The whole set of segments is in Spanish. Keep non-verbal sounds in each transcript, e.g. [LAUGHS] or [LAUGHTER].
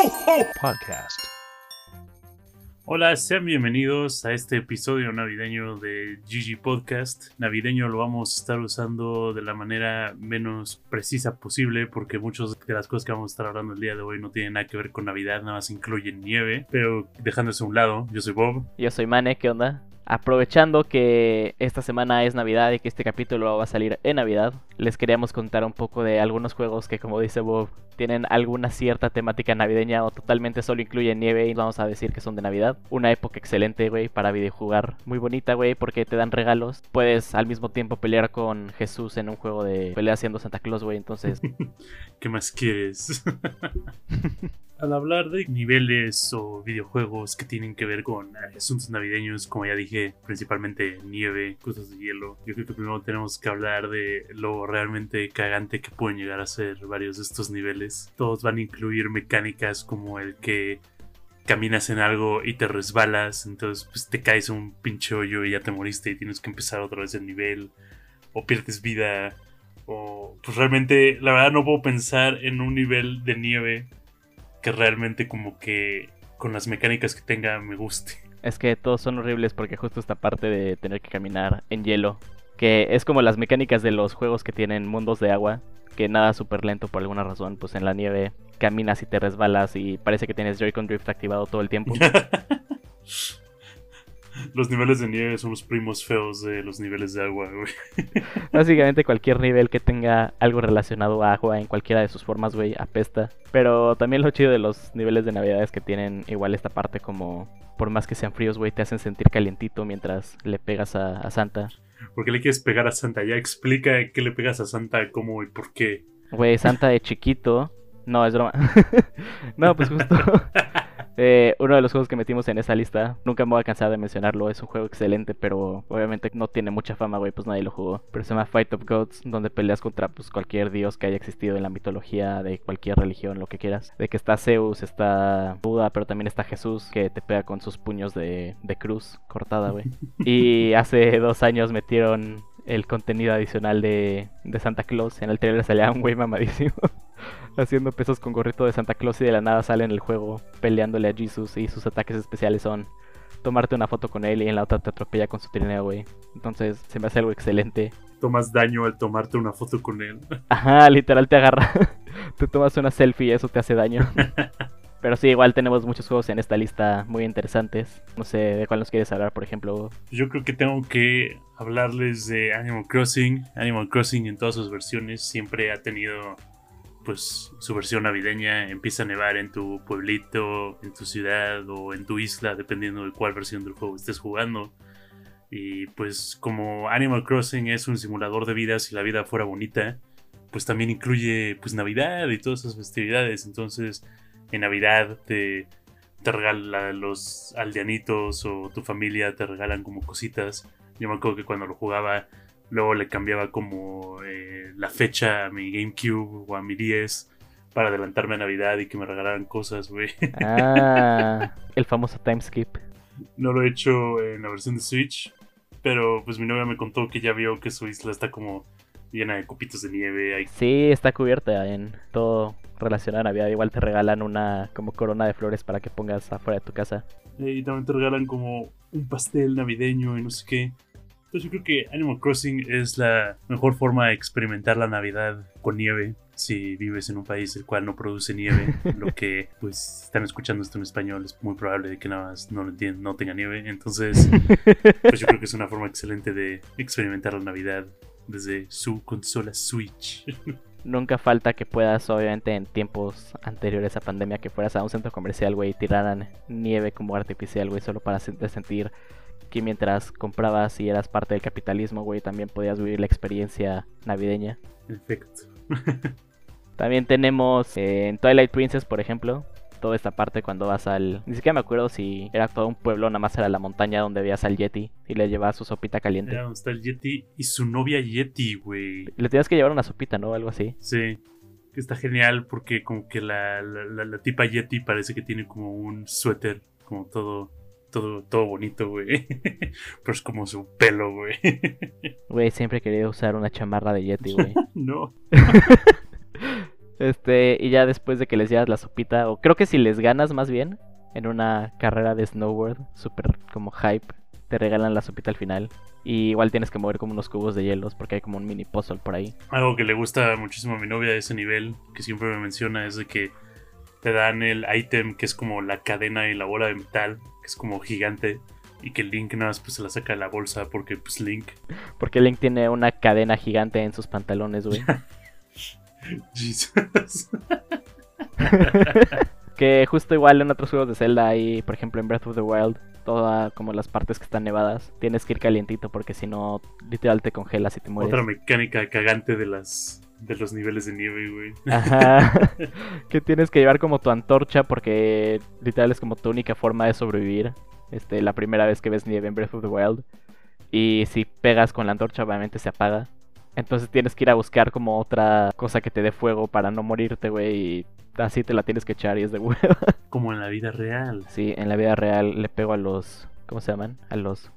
Podcast. Hola, sean bienvenidos a este episodio navideño de GG Podcast. Navideño lo vamos a estar usando de la manera menos precisa posible porque muchas de las cosas que vamos a estar hablando el día de hoy no tienen nada que ver con Navidad, nada más incluyen nieve. Pero dejándose a un lado, yo soy Bob. Yo soy Mane, ¿qué onda? Aprovechando que esta semana es Navidad y que este capítulo va a salir en Navidad, les queríamos contar un poco de algunos juegos que, como dice Bob, tienen alguna cierta temática navideña o totalmente solo incluyen nieve y vamos a decir que son de Navidad. Una época excelente, güey, para videojugar. Muy bonita, güey, porque te dan regalos. Puedes al mismo tiempo pelear con Jesús en un juego de pelea siendo Santa Claus, güey, entonces... [LAUGHS] ¿Qué más quieres? [LAUGHS] al hablar de niveles o videojuegos que tienen que ver con asuntos navideños, como ya dije, principalmente nieve, cosas de hielo, yo creo que primero tenemos que hablar de lo realmente cagante que pueden llegar a ser varios de estos niveles. Todos van a incluir mecánicas como el que caminas en algo y te resbalas, entonces pues te caes un pinche hoyo y ya te moriste y tienes que empezar otra vez el nivel, o pierdes vida, o pues realmente la verdad no puedo pensar en un nivel de nieve que realmente como que con las mecánicas que tenga me guste. Es que todos son horribles porque justo esta parte de tener que caminar en hielo, que es como las mecánicas de los juegos que tienen mundos de agua, que nada súper lento por alguna razón, pues en la nieve caminas y te resbalas y parece que tienes Joy-Con Drift activado todo el tiempo. [LAUGHS] los niveles de nieve son los primos feos de los niveles de agua, güey. [LAUGHS] Básicamente cualquier nivel que tenga algo relacionado a agua en cualquiera de sus formas, güey, apesta. Pero también lo chido de los niveles de navidad es que tienen igual esta parte como, por más que sean fríos, güey, te hacen sentir calientito mientras le pegas a, a Santa. ¿Por qué le quieres pegar a Santa? Ya explica qué le pegas a Santa, cómo y por qué. Güey, Santa de chiquito. No, es broma. [LAUGHS] no, pues justo. [LAUGHS] Eh, uno de los juegos que metimos en esa lista, nunca me voy a cansar de mencionarlo, es un juego excelente, pero obviamente no tiene mucha fama, güey, pues nadie lo jugó. Pero se llama Fight of Gods, donde peleas contra pues, cualquier dios que haya existido en la mitología de cualquier religión, lo que quieras. De que está Zeus, está Buda, pero también está Jesús, que te pega con sus puños de, de cruz cortada, güey. Y [LAUGHS] hace dos años metieron el contenido adicional de, de Santa Claus. En el trailer salía un güey mamadísimo haciendo pesos con gorrito de Santa Claus y de la nada sale en el juego peleándole a Jesus y sus ataques especiales son tomarte una foto con él y en la otra te atropella con su trineo, güey. Entonces se me hace algo excelente. Tomas daño al tomarte una foto con él. [LAUGHS] Ajá, literal te agarra. [LAUGHS] te tomas una selfie y eso te hace daño. [LAUGHS] Pero sí, igual tenemos muchos juegos en esta lista muy interesantes. No sé de cuál nos quieres hablar, por ejemplo. Yo creo que tengo que hablarles de Animal Crossing. Animal Crossing en todas sus versiones siempre ha tenido pues su versión navideña. Empieza a nevar en tu pueblito, en tu ciudad o en tu isla, dependiendo de cuál versión del juego estés jugando. Y pues como Animal Crossing es un simulador de vida, si la vida fuera bonita, pues también incluye pues Navidad y todas esas festividades. Entonces en Navidad te, te regalan los aldeanitos o tu familia te regalan como cositas. Yo me acuerdo que cuando lo jugaba, luego le cambiaba como eh, la fecha a mi GameCube o a mi 10 para adelantarme a Navidad y que me regalaran cosas, güey. Ah, [LAUGHS] el famoso timeskip. No lo he hecho en la versión de Switch, pero pues mi novia me contó que ya vio que su isla está como llena de copitos de nieve. Sí, está cubierta en todo relacionado a Navidad. Igual te regalan una como corona de flores para que pongas afuera de tu casa. Y también te regalan como un pastel navideño y no sé qué. Entonces yo creo que Animal Crossing es la mejor forma de experimentar la Navidad con nieve si vives en un país el cual no produce nieve, [LAUGHS] lo que pues están escuchando esto en español es muy probable de que nada más no lo entiendan, no tenga nieve, entonces pues yo creo que es una forma excelente de experimentar la Navidad desde su consola Switch. Nunca falta que puedas, obviamente, en tiempos anteriores a pandemia, que fueras a un centro comercial, güey, y tiraran nieve como artificial, güey, solo para sentir que mientras comprabas y eras parte del capitalismo, güey, también podías vivir la experiencia navideña. Perfecto. [LAUGHS] también tenemos eh, en Twilight Princess, por ejemplo, toda esta parte cuando vas al... Ni siquiera me acuerdo si era todo un pueblo, nada más era la montaña donde veías al Yeti y le llevabas su sopita caliente. Era donde está el Yeti y su novia Yeti, güey. Le tenías que llevar una sopita, ¿no? Algo así. Sí. Que está genial porque como que la, la, la, tipa Yeti parece que tiene como un suéter, como todo... Todo, todo bonito, güey. [LAUGHS] Pero es como su pelo, güey. [LAUGHS] Güey, siempre he querido usar una chamarra de Yeti, güey. [LAUGHS] no. Este, y ya después de que les llevas la sopita, o creo que si les ganas más bien, en una carrera de snowboard, súper como hype, te regalan la sopita al final. Y igual tienes que mover como unos cubos de hielos porque hay como un mini puzzle por ahí. Algo que le gusta muchísimo a mi novia de ese nivel, que siempre me menciona, es de que te dan el ítem que es como la cadena y la bola de metal, que es como gigante. Y que Link nada más pues, se la saca de la bolsa porque pues Link. Porque Link tiene una cadena gigante en sus pantalones, güey. [LAUGHS] Jesus. [LAUGHS] que justo igual en otros juegos de Zelda hay, por ejemplo en Breath of the Wild, todas como las partes que están nevadas, tienes que ir calientito porque si no, literal te congelas y te mueres. Otra mecánica cagante de las de los niveles de nieve, güey. Ajá. [LAUGHS] que tienes que llevar como tu antorcha porque literal es como tu única forma de sobrevivir. Este, la primera vez que ves nieve en Breath of the Wild. Y si pegas con la antorcha, obviamente se apaga. Entonces tienes que ir a buscar como otra cosa que te dé fuego para no morirte, güey. Y así te la tienes que echar y es de [LAUGHS] hueva. Como en la vida real. Sí, en la vida real le pego a los. ¿Cómo se llaman? A los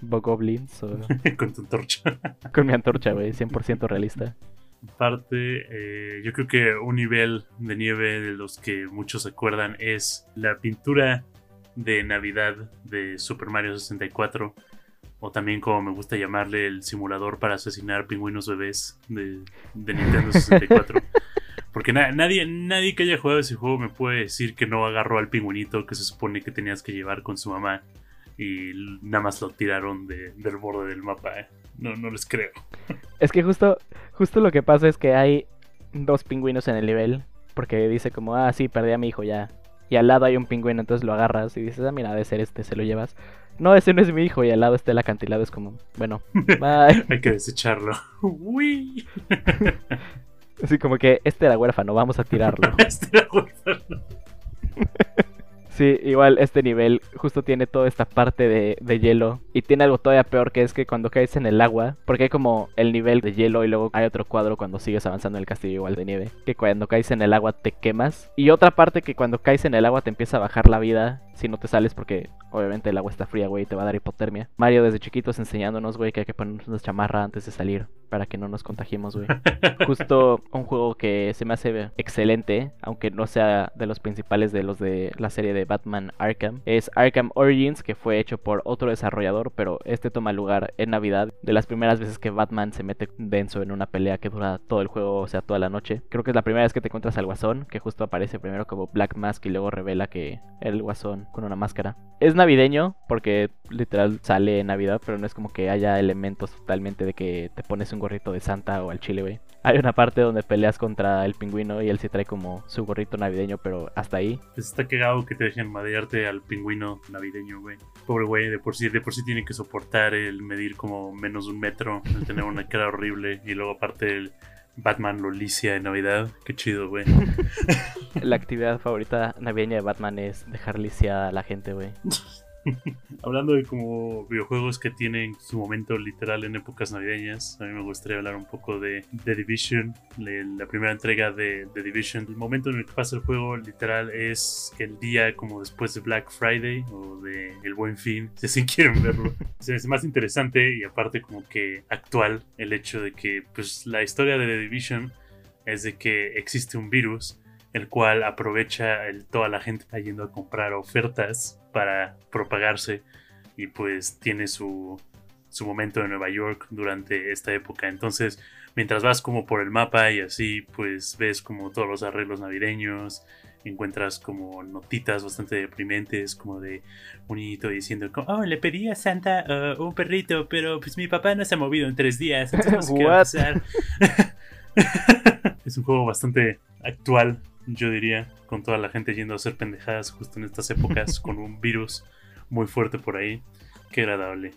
Bogoblins. O... [LAUGHS] con tu antorcha. [LAUGHS] con mi antorcha, güey. 100% realista. Aparte, eh, yo creo que un nivel de nieve de los que muchos se acuerdan es la pintura de Navidad de Super Mario 64 o también como me gusta llamarle el simulador para asesinar pingüinos bebés de, Nintendo 64. [LAUGHS] Porque nadie, nadie que haya jugado ese juego me puede decir que no agarró al pingüinito que se supone que tenías que llevar con su mamá y nada más lo tiraron del borde del mapa. ¿eh? No, no les creo. [LAUGHS] Es que justo, justo lo que pasa es que hay dos pingüinos en el nivel. Porque dice como, ah, sí, perdí a mi hijo ya. Y al lado hay un pingüino, entonces lo agarras y dices, ah, mira, debe ser este, se lo llevas no, ese no es mi hijo. Y al lado está el acantilado. Es como, bueno, [LAUGHS] bye. Hay que desecharlo. [LAUGHS] Uy. Así como que este era huérfano, vamos a tirarlo. [LAUGHS] este era huérfano. Sí, igual este nivel justo tiene toda esta parte de, hielo. Y tiene algo todavía peor que es que cuando caes en el agua, porque hay como el nivel de hielo y luego hay otro cuadro cuando sigues avanzando en el castillo igual de nieve, que cuando caes en el agua te quemas. Y otra parte que cuando caes en el agua te empieza a bajar la vida si no te sales porque obviamente el agua está fría, güey, y te va a dar hipotermia. Mario desde chiquitos enseñándonos, güey, que hay que ponernos una chamarra antes de salir para que no nos contagiemos, güey. [LAUGHS] Justo un juego que se me hace excelente, aunque no sea de los principales de los de la serie de Batman Arkham, es Arkham Origins, que fue hecho por otro desarrollador, pero este toma lugar en Navidad, de las primeras veces que Batman se mete denso en una pelea que dura todo el juego, o sea, toda la noche. Creo que es la primera vez que te encuentras al Guasón, que justo aparece primero como Black Mask y luego revela que era el Guasón con una máscara. Es navideño, porque literal sale en Navidad, pero no es como que haya elementos totalmente de que te pones un gorrito de Santa o al chile, güey. Hay una parte donde peleas contra el pingüino y él sí trae como su gorrito navideño, pero hasta ahí. Pues está cagado que te dejen madearte al pingüino navideño, güey. Pobre güey, de por sí, de por sí tiene que soportar el medir como menos de un metro, el tener una cara horrible y luego aparte el Batman lo licia de Navidad. Qué chido, güey. [LAUGHS] La actividad favorita navideña de Batman es dejar lisiada a la gente, güey. [LAUGHS] [LAUGHS] Hablando de como videojuegos que tienen su momento literal en épocas navideñas, a mí me gustaría hablar un poco de The Division, la primera entrega de The Division. El momento en el que pasa el juego literal es el día como después de Black Friday o de El Buen Fin, [LAUGHS] si quieren verlo. es más interesante y aparte como que actual el hecho de que pues la historia de The Division es de que existe un virus el cual aprovecha toda la gente yendo a comprar ofertas para propagarse y pues tiene su, su momento en Nueva York durante esta época. Entonces, mientras vas como por el mapa y así, pues ves como todos los arreglos navideños, encuentras como notitas bastante deprimentes, como de un niñito diciendo, oh, le pedí a Santa uh, un perrito, pero pues mi papá no se ha movido en tres días, entonces qué va a [LAUGHS] pasar. [LAUGHS] es un juego bastante actual yo diría, con toda la gente yendo a hacer pendejadas justo en estas épocas, [LAUGHS] con un virus muy fuerte por ahí. Qué agradable.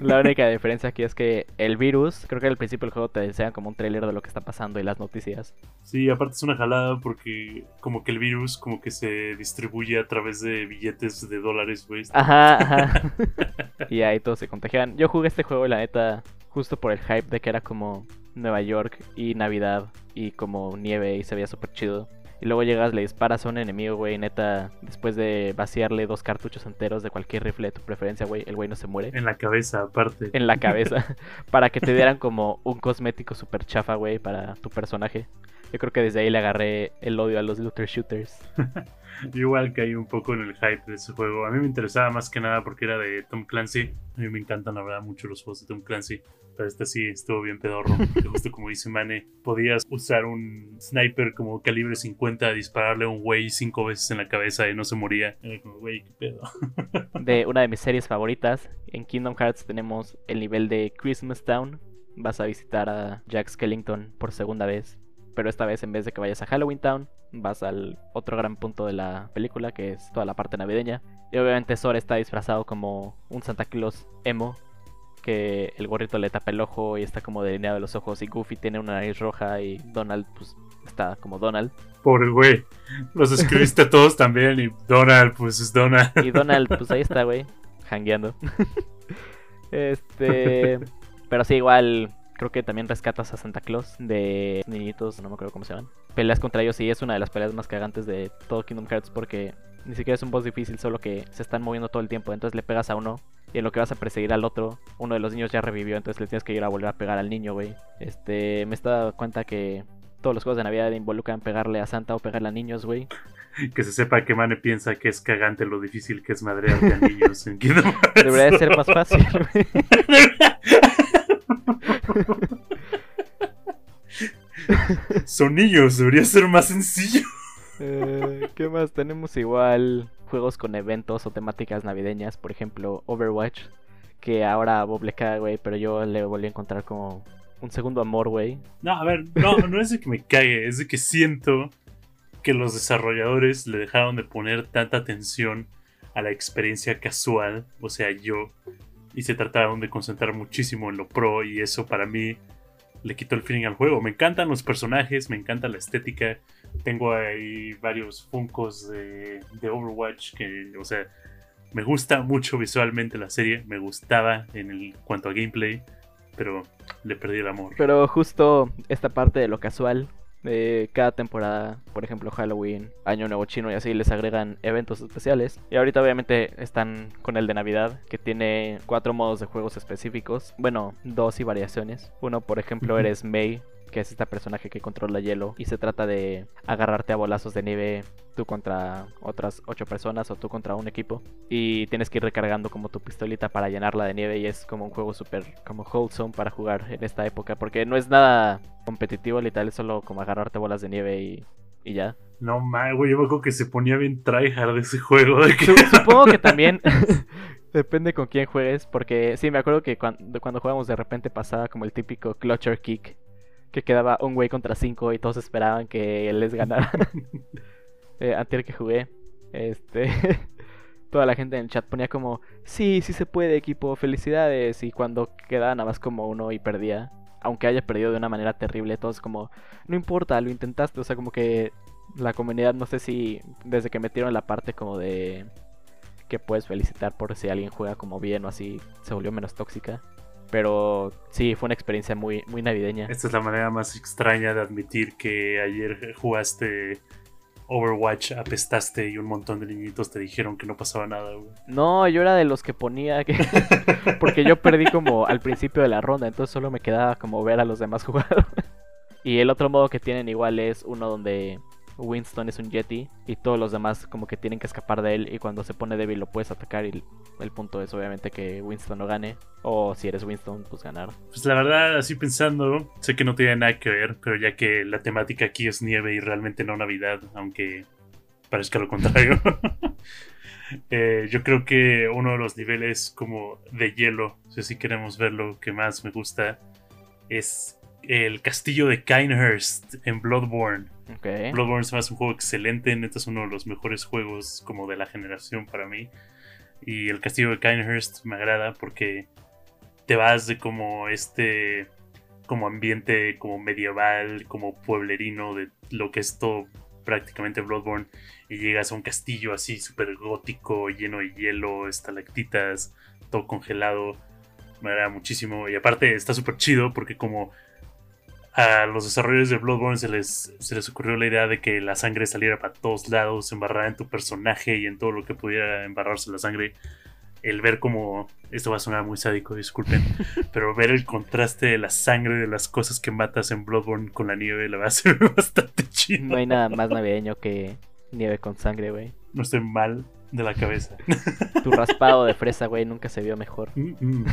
La [LAUGHS] única diferencia aquí es que el virus, creo que al principio del juego te enseñan como un trailer de lo que está pasando y las noticias. Sí, aparte es una jalada porque como que el virus como que se distribuye a través de billetes de dólares, güey. Ajá, ajá. [LAUGHS] y ahí todos se contagian. Yo jugué este juego la neta, justo por el hype de que era como Nueva York y Navidad y como nieve y se veía súper chido. Y luego llegas, le disparas a un enemigo, güey, neta, después de vaciarle dos cartuchos enteros de cualquier rifle de tu preferencia, güey, el güey no se muere. En la cabeza, aparte. En la [LAUGHS] cabeza. [LAUGHS] para que te dieran como un cosmético super chafa, güey, para tu personaje. Yo creo que desde ahí le agarré el odio a los looter shooters. [LAUGHS] igual caí un poco en el hype de ese juego. A mí me interesaba más que nada porque era de Tom Clancy. A mí me encantan, la verdad, mucho los juegos de Tom Clancy. Pero este sí estuvo bien pedorro. [LAUGHS] justo como dice Mane, podías usar un sniper como calibre 50, dispararle a un güey cinco veces en la cabeza y no se moría. Era como, güey, qué pedo. de una de mis series favoritas, en Kingdom Hearts tenemos el nivel de Christmas Town. Vas a visitar a Jack Skellington por segunda vez pero esta vez en vez de que vayas a Halloween Town, vas al otro gran punto de la película, que es toda la parte navideña. Y obviamente Sora está disfrazado como un Santa Claus emo, que el gorrito le tapa el ojo y está como delineado de los ojos, y Goofy tiene una nariz roja y Donald pues está como Donald. Pobre güey, los escribiste [LAUGHS] todos también y Donald pues es Donald. Y Donald pues ahí está, güey, [LAUGHS] hangueando. [LAUGHS] este... Pero sí, igual Creo que también rescatas a Santa Claus de niñitos, no me acuerdo cómo se llaman. Peleas contra ellos y es una de las peleas más cagantes de todo Kingdom Hearts porque ni siquiera es un boss difícil, solo que se están moviendo todo el tiempo. Entonces le pegas a uno y en lo que vas a perseguir al otro, uno de los niños ya revivió, entonces le tienes que ir a volver a pegar al niño, güey. Este, me he dado cuenta que todos los juegos de Navidad involucran pegarle a Santa o pegarle a niños, güey. [LAUGHS] Que se sepa que Mane piensa que es cagante lo difícil que es madrearte a niños en Kingdom [LAUGHS] Hearts. Debería ser más fácil, [LAUGHS] güey. Son niños, debería ser más sencillo. Eh, ¿Qué más? Tenemos igual juegos con eventos o temáticas navideñas, por ejemplo, Overwatch, que ahora Bob le caga, güey, pero yo le volví a encontrar como un segundo amor, güey. No, a ver, no, no es de que me cague, es de que siento que los desarrolladores le dejaron de poner tanta atención a la experiencia casual, o sea, yo, y se trataron de concentrar muchísimo en lo pro y eso para mí le quitó el feeling al juego. Me encantan los personajes, me encanta la estética. Tengo ahí varios funcos de, Overwatch que, o sea, me gusta mucho visualmente la serie, me gustaba en el cuanto a gameplay, pero le perdí el amor. Pero justo esta parte de lo casual de cada temporada, por ejemplo Halloween, Año Nuevo Chino y así les agregan eventos especiales. Y ahorita obviamente están con el de Navidad, que tiene cuatro modos de juegos específicos. Bueno, dos y variaciones. Uno, por ejemplo, eres May, que es este personaje que controla hielo y se trata de agarrarte a bolazos de nieve tú contra otras ocho personas o tú contra un equipo y tienes que ir recargando como tu pistolita para llenarla de nieve y es como un juego súper como wholesome para jugar en esta época porque no es nada competitivo literal es solo como agarrarte bolas de nieve y, y ya. No mames, güey, yo me acuerdo que se ponía bien tryhard ese juego. [LAUGHS] Supongo que también [LAUGHS] depende con quién juegues, porque sí, me acuerdo que cuando, cuando jugábamos de repente pasaba como el típico clutcher kick, que quedaba un güey contra cinco y todos esperaban que les ganara. [LAUGHS] eh, antes que jugué, este, [LAUGHS] toda la gente en el chat ponía como, sí, sí se puede equipo, felicidades. Y cuando quedaba nada más como uno y perdía, aunque haya perdido de una manera terrible, todos como, no importa, lo intentaste. O sea, como que la comunidad, no sé si desde que metieron la parte como de que puedes felicitar por si alguien juega como bien o así, se volvió menos tóxica. Pero sí, fue una experiencia muy, muy navideña. Esta es la manera más extraña de admitir que ayer jugaste Overwatch, apestaste y un montón de niñitos te dijeron que no pasaba nada, No, yo era de los que ponía que... [LAUGHS] Porque yo perdí como al principio de la ronda, entonces solo me quedaba como ver a los demás [LAUGHS] jugar. y el otro modo que tienen igual es uno donde Winston es un Yeti y todos los demás como que tienen que escapar de él y cuando se pone débil lo puedes atacar y el punto es obviamente que Winston no gane o si eres Winston pues ganar. Pues la verdad así pensando sé que no tiene nada que ver pero ya que la temática aquí es nieve y realmente no Navidad aunque parezca lo contrario. [LAUGHS] Eh, yo creo que uno de los niveles como de hielo, si queremos verlo, que más me gusta es el castillo de Kinehurst en Bloodborne. Bloodborne se hace un juego excelente, neta es uno de los mejores juegos como de la generación para mí. Y el castillo de Kinehurst me agrada porque te vas de como este como ambiente como medieval, como pueblerino de lo que es todo prácticamente Bloodborne y llegas a un castillo así súper gótico, lleno de hielo, estalactitas, todo congelado. Me agrada muchísimo y aparte está súper chido porque como a los desarrolladores de Bloodborne se les, se les ocurrió la idea de que la sangre saliera para todos lados, embarrara en tu personaje y en todo lo que pudiera embarrarse la sangre. El ver como, esto va a sonar muy sádico, disculpen, [LAUGHS] pero ver el contraste de la sangre de las cosas que matas en Bloodborne con la nieve le va a ser bastante chido. No hay nada más navideño que nieve con sangre, güey. No estoy mal de la cabeza. [LAUGHS] Tu raspado de fresa, güey, nunca se vio mejor. Mm, mm.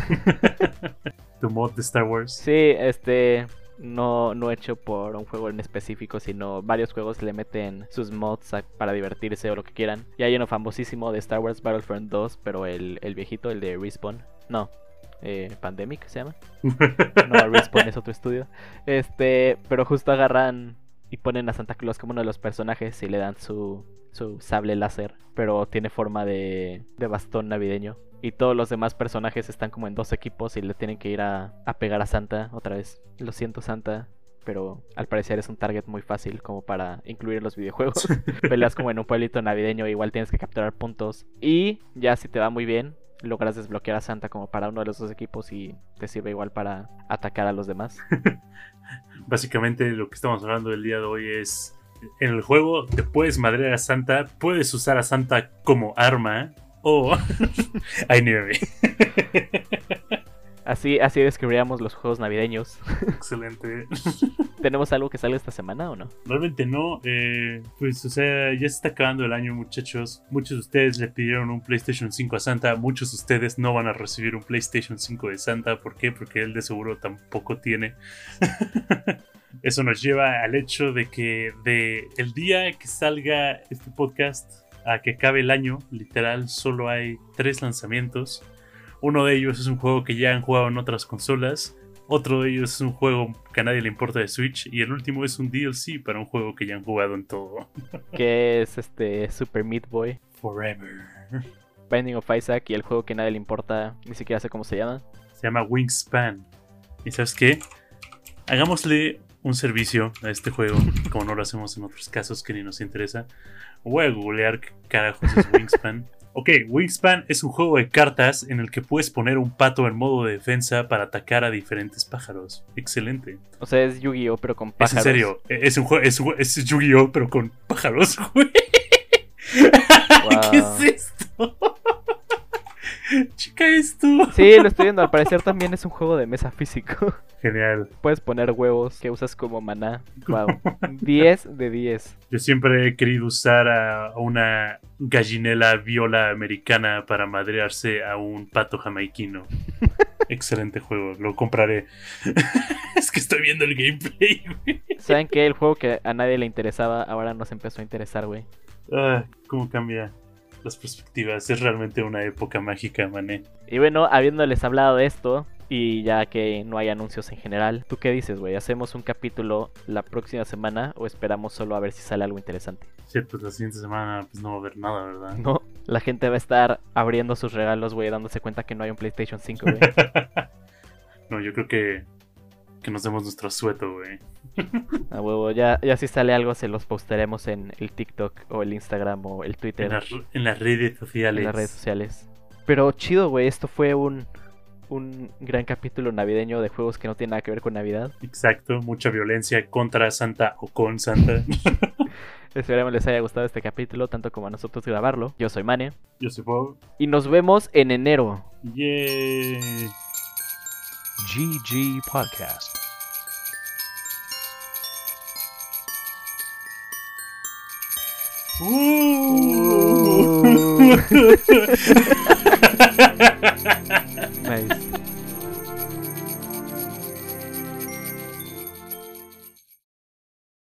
[LAUGHS] tu mod de Star Wars. Sí, este. No, no hecho por un juego en específico, sino varios juegos le meten sus mods a- para divertirse o lo que quieran. Y hay uno famosísimo de Star Wars Battlefront 2, pero el, el viejito, el de Respawn. No, eh, Pandemic se llama. [LAUGHS] No, Respawn es otro estudio. Este, pero justo agarran y ponen a Santa Claus como uno de los personajes y le dan su, su sable láser, pero tiene forma de, de bastón navideño. Y todos los demás personajes están como en dos equipos y le tienen que ir a, a pegar a Santa otra vez. Lo siento Santa, pero al parecer es un target muy fácil como para incluir en los videojuegos. [LAUGHS] Peleas como en un pueblito navideño, igual tienes que capturar puntos. Y ya si te va muy bien, logras desbloquear a Santa como para uno de los dos equipos y te sirve igual para atacar a los demás. [LAUGHS] Básicamente lo que estamos hablando del día de hoy es en el juego te puedes madrear a Santa, puedes usar a Santa como arma o [LAUGHS] hay nieve. Así, así describiríamos los juegos navideños. Excelente. [LAUGHS] ¿Tenemos algo que salga esta semana o no? Realmente no, eh, pues o sea, ya se está acabando el año muchachos. Muchos de ustedes le pidieron un PlayStation 5 a Santa, muchos de ustedes no van a recibir un PlayStation 5 de Santa. ¿Por qué? Porque él de seguro tampoco tiene. [LAUGHS] Eso nos lleva al hecho de que de el día que salga este podcast a que acabe el año, literal, solo hay tres lanzamientos. Uno de ellos es un juego que ya han jugado en otras consolas. Otro de ellos es un juego que a nadie le importa de Switch. Y el último es un DLC para un juego que ya han jugado en todo. [LAUGHS] Que es este Super Meat Boy, Forever. Binding of Isaac y el juego que a nadie le importa, ni siquiera sé cómo se llama. Se llama Wingspan. ¿Y sabes qué? Hagámosle un servicio a este juego, [LAUGHS] como no lo hacemos en otros casos que ni nos interesa. Voy a googlear qué carajos es Wingspan. [LAUGHS] Ok, Wingspan es un juego de cartas en el que puedes poner un pato en modo de defensa para atacar a diferentes pájaros. Excelente. O sea, es Yu-Gi-Oh, pero con Es pájaros. en serio, es un juego, es, es Yu-Gi-Oh, pero con pájaros, [LAUGHS] güey. ¿Qué es esto? [LAUGHS] Chica, esto. Sí, lo estoy viendo. Al parecer también es un juego de mesa físico. [LAUGHS] Genial. Puedes poner huevos que usas como maná. Wow. 10 [LAUGHS] de 10. Yo siempre he querido usar a una gallinela viola americana para madrearse a un pato jamaiquino. Excelente juego, lo compraré. es que estoy viendo el gameplay, güey. ¿Saben qué? El juego que a nadie le interesaba ahora nos empezó a interesar, güey. Ah, cómo cambia las perspectivas. Es realmente una época mágica, mané. Y bueno, habiéndoles hablado de esto, y ya que no hay anuncios en general, ¿tú qué dices, güey? ¿Hacemos un capítulo la próxima semana o esperamos solo a ver si sale algo interesante? Sí, pues la siguiente semana pues no va a haber nada, ¿verdad? No, la gente va a estar abriendo sus regalos, güey, dándose cuenta que no hay un PlayStation 5, güey. [LAUGHS] no, yo creo que que nos demos nuestro sueto, güey. A huevo, ya, ya si sale algo se los postearemos en el TikTok o el Instagram o el Twitter, En, las- en las redes sociales. en las redes sociales. Pero chido, güey, esto fue un, un gran capítulo navideño de juegos que no tienen nada que ver con Navidad. Exacto, mucha violencia contra Santa o con Santa. [LAUGHS] Esperemos les haya gustado este capítulo, tanto como a nosotros grabarlo. Yo soy Mane. Yo soy Bob. Y nos vemos en enero. Yay. GG Podcast. Uh. [LAUGHS] Nice.